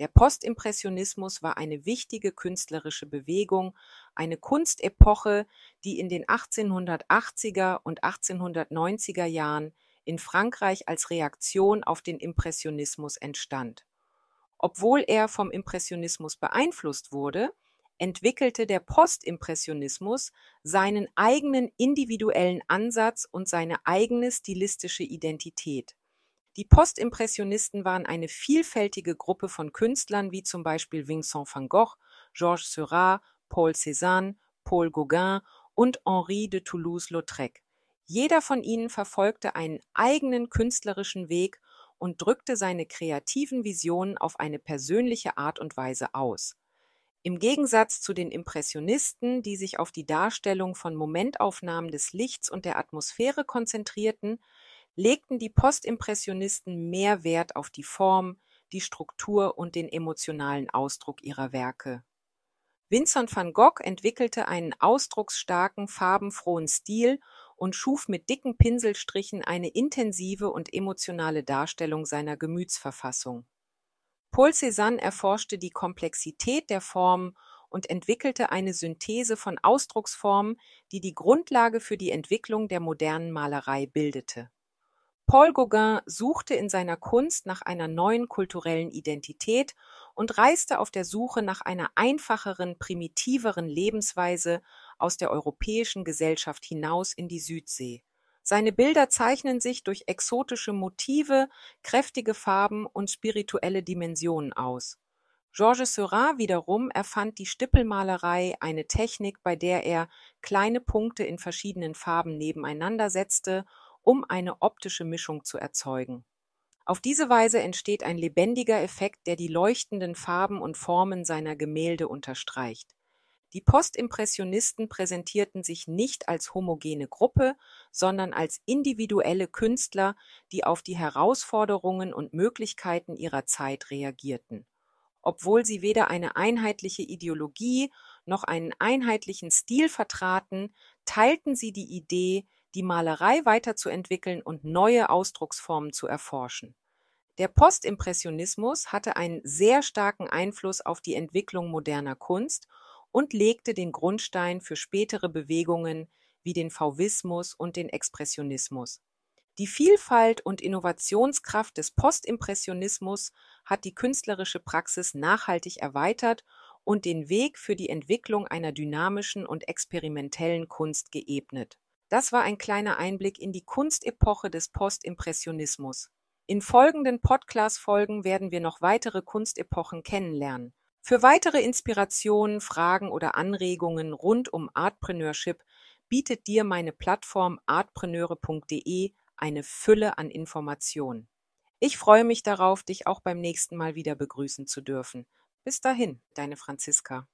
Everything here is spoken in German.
Der Postimpressionismus war eine wichtige künstlerische Bewegung, eine Kunstepoche, die in den 1880er und 1890er Jahren in Frankreich als Reaktion auf den Impressionismus entstand. Obwohl er vom Impressionismus beeinflusst wurde, entwickelte der Postimpressionismus seinen eigenen individuellen Ansatz und seine eigene stilistische Identität. Die Postimpressionisten waren eine vielfältige Gruppe von Künstlern wie zum Beispiel Vincent van Gogh, Georges Seurat, Paul Cézanne, Paul Gauguin und Henri de Toulouse-Lautrec. Jeder von ihnen verfolgte einen eigenen künstlerischen Weg und drückte seine kreativen Visionen auf eine persönliche Art und Weise aus. Im Gegensatz zu den Impressionisten, die sich auf die Darstellung von Momentaufnahmen des Lichts und der Atmosphäre konzentrierten, legten die Postimpressionisten mehr Wert auf die Form, die Struktur und den emotionalen Ausdruck ihrer Werke. Vincent van Gogh entwickelte einen ausdrucksstarken, farbenfrohen Stil und schuf mit dicken Pinselstrichen eine intensive und emotionale Darstellung seiner Gemütsverfassung. Paul Cézanne erforschte die Komplexität der Formen und entwickelte eine Synthese von Ausdrucksformen, die die Grundlage für die Entwicklung der modernen Malerei bildete. Paul Gauguin suchte in seiner Kunst nach einer neuen kulturellen Identität und reiste auf der Suche nach einer einfacheren, primitiveren Lebensweise aus der europäischen Gesellschaft hinaus in die Südsee. Seine Bilder zeichnen sich durch exotische Motive, kräftige Farben und spirituelle Dimensionen aus. Georges Seurat wiederum erfand die Stippelmalerei, eine Technik, bei der er kleine Punkte in verschiedenen Farben nebeneinander setzte um eine optische Mischung zu erzeugen. Auf diese Weise entsteht ein lebendiger Effekt, der die leuchtenden Farben und Formen seiner Gemälde unterstreicht. Die Postimpressionisten präsentierten sich nicht als homogene Gruppe, sondern als individuelle Künstler, die auf die Herausforderungen und Möglichkeiten ihrer Zeit reagierten. Obwohl sie weder eine einheitliche Ideologie noch einen einheitlichen Stil vertraten, teilten sie die Idee, die Malerei weiterzuentwickeln und neue Ausdrucksformen zu erforschen. Der Postimpressionismus hatte einen sehr starken Einfluss auf die Entwicklung moderner Kunst und legte den Grundstein für spätere Bewegungen wie den Fauvismus und den Expressionismus. Die Vielfalt und Innovationskraft des Postimpressionismus hat die künstlerische Praxis nachhaltig erweitert und den Weg für die Entwicklung einer dynamischen und experimentellen Kunst geebnet. Das war ein kleiner Einblick in die Kunstepoche des Postimpressionismus. In folgenden Podcast-Folgen werden wir noch weitere Kunstepochen kennenlernen. Für weitere Inspirationen, Fragen oder Anregungen rund um Artpreneurship bietet dir meine Plattform artpreneure.de eine Fülle an Informationen. Ich freue mich darauf, dich auch beim nächsten Mal wieder begrüßen zu dürfen. Bis dahin, deine Franziska.